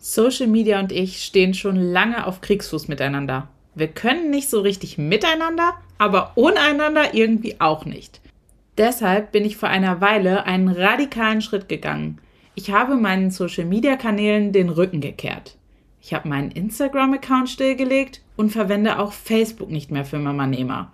Social Media und ich stehen schon lange auf Kriegsfuß miteinander. Wir können nicht so richtig miteinander, aber ohne einander irgendwie auch nicht. Deshalb bin ich vor einer Weile einen radikalen Schritt gegangen. Ich habe meinen Social Media Kanälen den Rücken gekehrt. Ich habe meinen Instagram-Account stillgelegt und verwende auch Facebook nicht mehr für Mama Nehmer.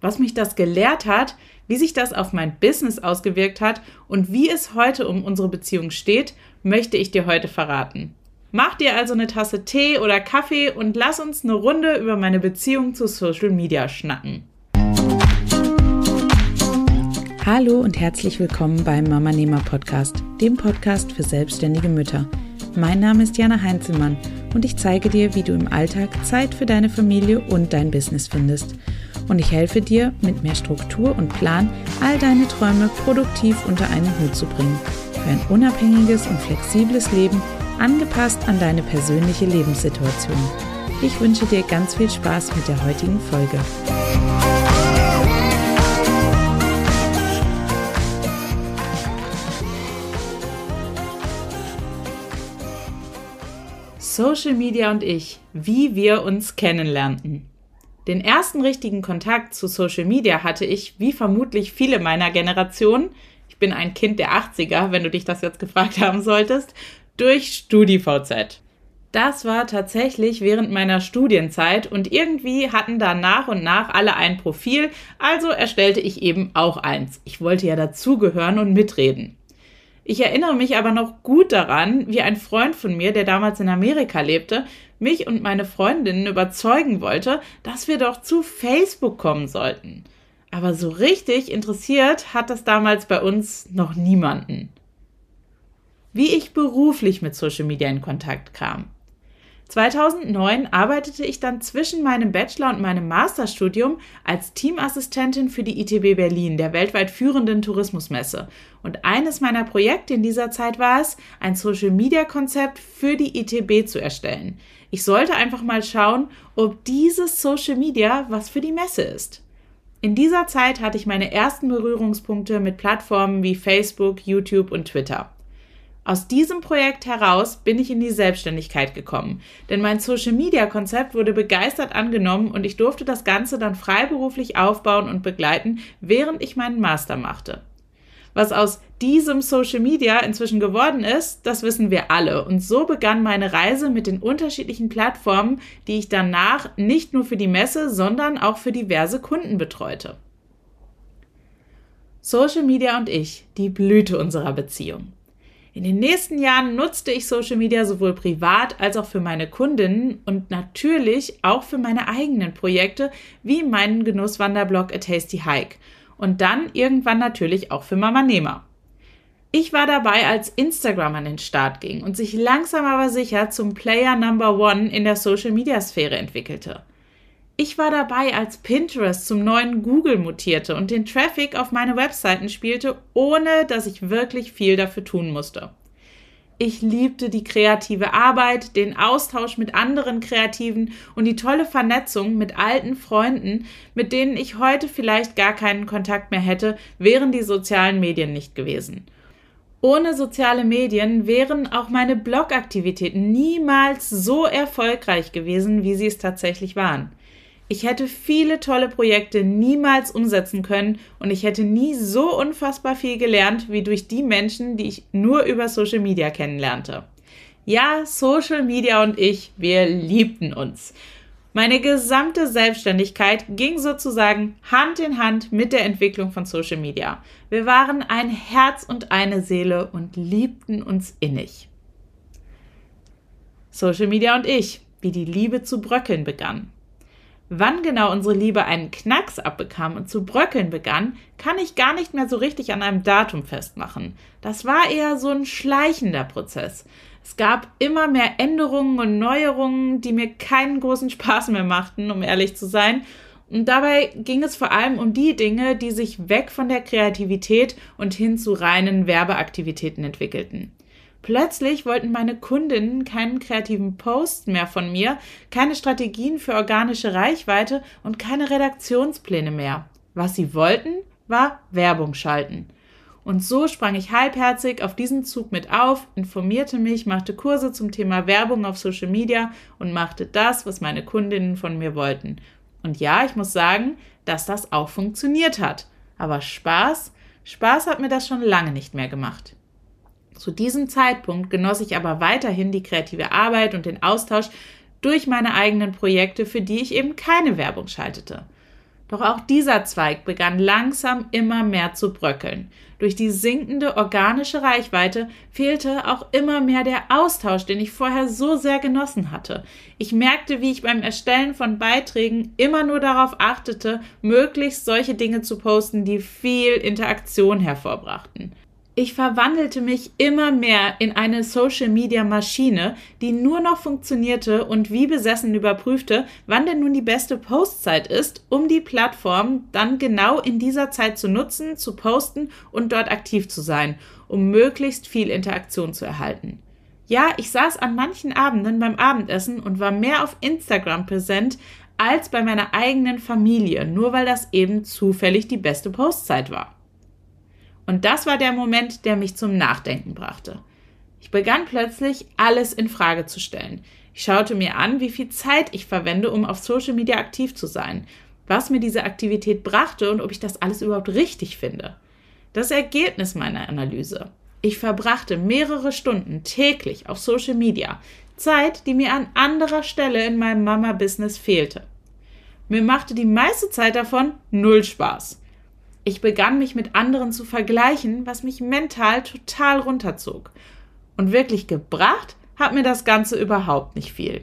Was mich das gelehrt hat, wie sich das auf mein Business ausgewirkt hat und wie es heute um unsere Beziehung steht, möchte ich dir heute verraten. Mach dir also eine Tasse Tee oder Kaffee und lass uns eine Runde über meine Beziehung zu Social Media schnacken. Hallo und herzlich willkommen beim Mama Nehmer Podcast, dem Podcast für selbstständige Mütter. Mein Name ist Jana Heinzelmann und ich zeige dir, wie du im Alltag Zeit für deine Familie und dein Business findest. Und ich helfe dir, mit mehr Struktur und Plan all deine Träume produktiv unter einen Hut zu bringen. Für ein unabhängiges und flexibles Leben – angepasst an deine persönliche Lebenssituation. Ich wünsche dir ganz viel Spaß mit der heutigen Folge. Social Media und ich, wie wir uns kennenlernten. Den ersten richtigen Kontakt zu Social Media hatte ich, wie vermutlich viele meiner Generation, ich bin ein Kind der 80er, wenn du dich das jetzt gefragt haben solltest, durch StudiVZ. Das war tatsächlich während meiner Studienzeit und irgendwie hatten da nach und nach alle ein Profil, also erstellte ich eben auch eins. Ich wollte ja dazugehören und mitreden. Ich erinnere mich aber noch gut daran, wie ein Freund von mir, der damals in Amerika lebte, mich und meine Freundinnen überzeugen wollte, dass wir doch zu Facebook kommen sollten. Aber so richtig interessiert hat das damals bei uns noch niemanden wie ich beruflich mit Social Media in Kontakt kam. 2009 arbeitete ich dann zwischen meinem Bachelor und meinem Masterstudium als Teamassistentin für die ITB Berlin, der weltweit führenden Tourismusmesse. Und eines meiner Projekte in dieser Zeit war es, ein Social-Media-Konzept für die ITB zu erstellen. Ich sollte einfach mal schauen, ob dieses Social Media was für die Messe ist. In dieser Zeit hatte ich meine ersten Berührungspunkte mit Plattformen wie Facebook, YouTube und Twitter. Aus diesem Projekt heraus bin ich in die Selbstständigkeit gekommen, denn mein Social-Media-Konzept wurde begeistert angenommen und ich durfte das Ganze dann freiberuflich aufbauen und begleiten, während ich meinen Master machte. Was aus diesem Social Media inzwischen geworden ist, das wissen wir alle. Und so begann meine Reise mit den unterschiedlichen Plattformen, die ich danach nicht nur für die Messe, sondern auch für diverse Kunden betreute. Social Media und ich, die Blüte unserer Beziehung. In den nächsten Jahren nutzte ich Social Media sowohl privat als auch für meine Kundinnen und natürlich auch für meine eigenen Projekte wie meinen Genusswanderblog A Tasty Hike und dann irgendwann natürlich auch für Mama Nehmer. Ich war dabei, als Instagram an den Start ging und sich langsam aber sicher zum Player Number One in der Social Media Sphäre entwickelte. Ich war dabei, als Pinterest zum neuen Google mutierte und den Traffic auf meine Webseiten spielte, ohne dass ich wirklich viel dafür tun musste. Ich liebte die kreative Arbeit, den Austausch mit anderen Kreativen und die tolle Vernetzung mit alten Freunden, mit denen ich heute vielleicht gar keinen Kontakt mehr hätte, wären die sozialen Medien nicht gewesen. Ohne soziale Medien wären auch meine Blogaktivitäten niemals so erfolgreich gewesen, wie sie es tatsächlich waren. Ich hätte viele tolle Projekte niemals umsetzen können und ich hätte nie so unfassbar viel gelernt wie durch die Menschen, die ich nur über Social Media kennenlernte. Ja, Social Media und ich, wir liebten uns. Meine gesamte Selbstständigkeit ging sozusagen Hand in Hand mit der Entwicklung von Social Media. Wir waren ein Herz und eine Seele und liebten uns innig. Social Media und ich, wie die Liebe zu bröckeln begann. Wann genau unsere Liebe einen Knacks abbekam und zu bröckeln begann, kann ich gar nicht mehr so richtig an einem Datum festmachen. Das war eher so ein schleichender Prozess. Es gab immer mehr Änderungen und Neuerungen, die mir keinen großen Spaß mehr machten, um ehrlich zu sein. Und dabei ging es vor allem um die Dinge, die sich weg von der Kreativität und hin zu reinen Werbeaktivitäten entwickelten. Plötzlich wollten meine Kundinnen keinen kreativen Post mehr von mir, keine Strategien für organische Reichweite und keine Redaktionspläne mehr. Was sie wollten, war Werbung schalten. Und so sprang ich halbherzig auf diesen Zug mit auf, informierte mich, machte Kurse zum Thema Werbung auf Social Media und machte das, was meine Kundinnen von mir wollten. Und ja, ich muss sagen, dass das auch funktioniert hat. Aber Spaß, Spaß hat mir das schon lange nicht mehr gemacht. Zu diesem Zeitpunkt genoss ich aber weiterhin die kreative Arbeit und den Austausch durch meine eigenen Projekte, für die ich eben keine Werbung schaltete. Doch auch dieser Zweig begann langsam immer mehr zu bröckeln. Durch die sinkende organische Reichweite fehlte auch immer mehr der Austausch, den ich vorher so sehr genossen hatte. Ich merkte, wie ich beim Erstellen von Beiträgen immer nur darauf achtete, möglichst solche Dinge zu posten, die viel Interaktion hervorbrachten. Ich verwandelte mich immer mehr in eine Social-Media-Maschine, die nur noch funktionierte und wie besessen überprüfte, wann denn nun die beste Postzeit ist, um die Plattform dann genau in dieser Zeit zu nutzen, zu posten und dort aktiv zu sein, um möglichst viel Interaktion zu erhalten. Ja, ich saß an manchen Abenden beim Abendessen und war mehr auf Instagram präsent als bei meiner eigenen Familie, nur weil das eben zufällig die beste Postzeit war. Und das war der Moment, der mich zum Nachdenken brachte. Ich begann plötzlich, alles in Frage zu stellen. Ich schaute mir an, wie viel Zeit ich verwende, um auf Social Media aktiv zu sein, was mir diese Aktivität brachte und ob ich das alles überhaupt richtig finde. Das Ergebnis meiner Analyse. Ich verbrachte mehrere Stunden täglich auf Social Media, Zeit, die mir an anderer Stelle in meinem Mama-Business fehlte. Mir machte die meiste Zeit davon null Spaß. Ich begann mich mit anderen zu vergleichen, was mich mental total runterzog. Und wirklich gebracht hat mir das Ganze überhaupt nicht viel.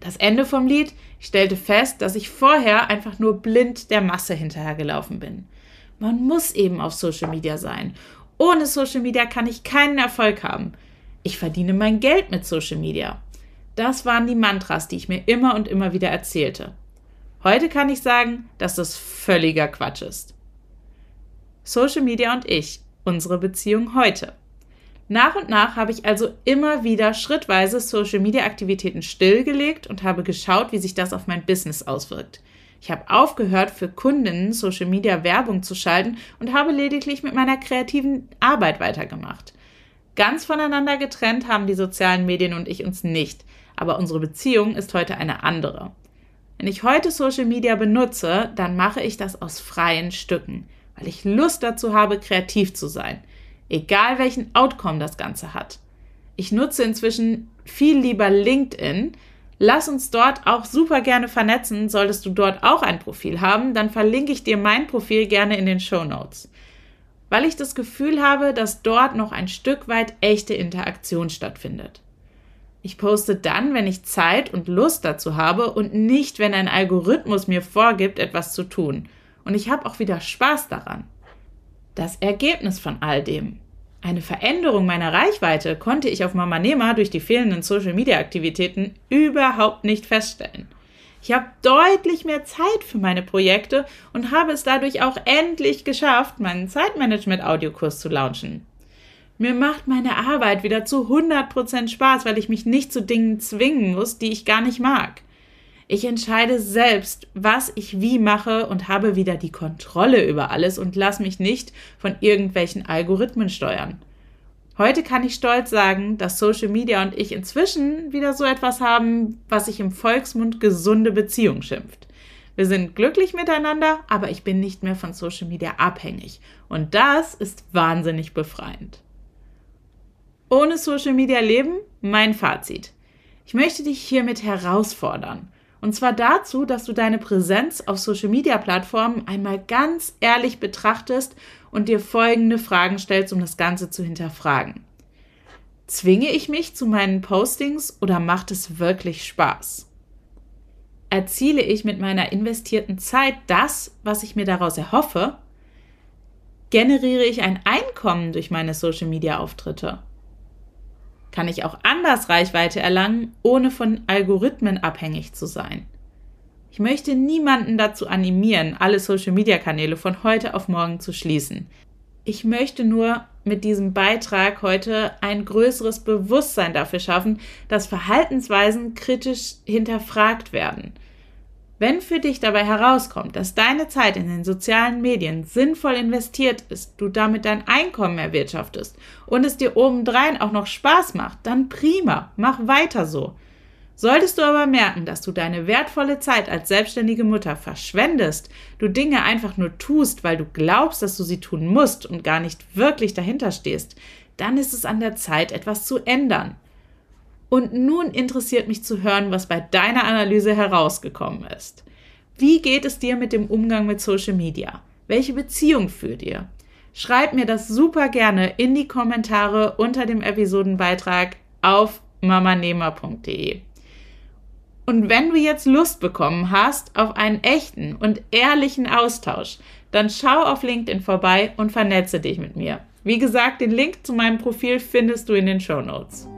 Das Ende vom Lied, ich stellte fest, dass ich vorher einfach nur blind der Masse hinterhergelaufen bin. Man muss eben auf Social Media sein. Ohne Social Media kann ich keinen Erfolg haben. Ich verdiene mein Geld mit Social Media. Das waren die Mantras, die ich mir immer und immer wieder erzählte. Heute kann ich sagen, dass das völliger Quatsch ist. Social Media und ich, unsere Beziehung heute. Nach und nach habe ich also immer wieder schrittweise Social Media Aktivitäten stillgelegt und habe geschaut, wie sich das auf mein Business auswirkt. Ich habe aufgehört, für Kundinnen Social Media Werbung zu schalten und habe lediglich mit meiner kreativen Arbeit weitergemacht. Ganz voneinander getrennt haben die sozialen Medien und ich uns nicht, aber unsere Beziehung ist heute eine andere. Wenn ich heute Social Media benutze, dann mache ich das aus freien Stücken weil ich Lust dazu habe, kreativ zu sein, egal welchen Outcome das Ganze hat. Ich nutze inzwischen viel lieber LinkedIn. Lass uns dort auch super gerne vernetzen. Solltest du dort auch ein Profil haben, dann verlinke ich dir mein Profil gerne in den Show Notes. Weil ich das Gefühl habe, dass dort noch ein Stück weit echte Interaktion stattfindet. Ich poste dann, wenn ich Zeit und Lust dazu habe und nicht, wenn ein Algorithmus mir vorgibt, etwas zu tun und ich habe auch wieder Spaß daran. Das Ergebnis von all dem. Eine Veränderung meiner Reichweite konnte ich auf Mama Nema durch die fehlenden Social Media Aktivitäten überhaupt nicht feststellen. Ich habe deutlich mehr Zeit für meine Projekte und habe es dadurch auch endlich geschafft, meinen Zeitmanagement-Audiokurs zu launchen. Mir macht meine Arbeit wieder zu 100% Spaß, weil ich mich nicht zu Dingen zwingen muss, die ich gar nicht mag. Ich entscheide selbst, was ich wie mache und habe wieder die Kontrolle über alles und lasse mich nicht von irgendwelchen Algorithmen steuern. Heute kann ich stolz sagen, dass Social Media und ich inzwischen wieder so etwas haben, was sich im Volksmund gesunde Beziehung schimpft. Wir sind glücklich miteinander, aber ich bin nicht mehr von Social Media abhängig. Und das ist wahnsinnig befreiend. Ohne Social Media leben? Mein Fazit. Ich möchte dich hiermit herausfordern. Und zwar dazu, dass du deine Präsenz auf Social-Media-Plattformen einmal ganz ehrlich betrachtest und dir folgende Fragen stellst, um das Ganze zu hinterfragen. Zwinge ich mich zu meinen Postings oder macht es wirklich Spaß? Erziele ich mit meiner investierten Zeit das, was ich mir daraus erhoffe? Generiere ich ein Einkommen durch meine Social-Media-Auftritte? Kann ich auch anders Reichweite erlangen, ohne von Algorithmen abhängig zu sein. Ich möchte niemanden dazu animieren, alle Social-Media-Kanäle von heute auf morgen zu schließen. Ich möchte nur mit diesem Beitrag heute ein größeres Bewusstsein dafür schaffen, dass Verhaltensweisen kritisch hinterfragt werden. Wenn für dich dabei herauskommt, dass deine Zeit in den sozialen Medien sinnvoll investiert ist, du damit dein Einkommen erwirtschaftest und es dir obendrein auch noch Spaß macht, dann prima, mach weiter so. Solltest du aber merken, dass du deine wertvolle Zeit als selbstständige Mutter verschwendest, du Dinge einfach nur tust, weil du glaubst, dass du sie tun musst und gar nicht wirklich dahinter stehst, dann ist es an der Zeit, etwas zu ändern. Und nun interessiert mich zu hören, was bei deiner Analyse herausgekommen ist. Wie geht es dir mit dem Umgang mit Social Media? Welche Beziehung führt ihr? Schreib mir das super gerne in die Kommentare unter dem Episodenbeitrag auf mamanehmer.de. Und wenn du jetzt Lust bekommen hast auf einen echten und ehrlichen Austausch, dann schau auf LinkedIn vorbei und vernetze dich mit mir. Wie gesagt, den Link zu meinem Profil findest du in den Show Notes.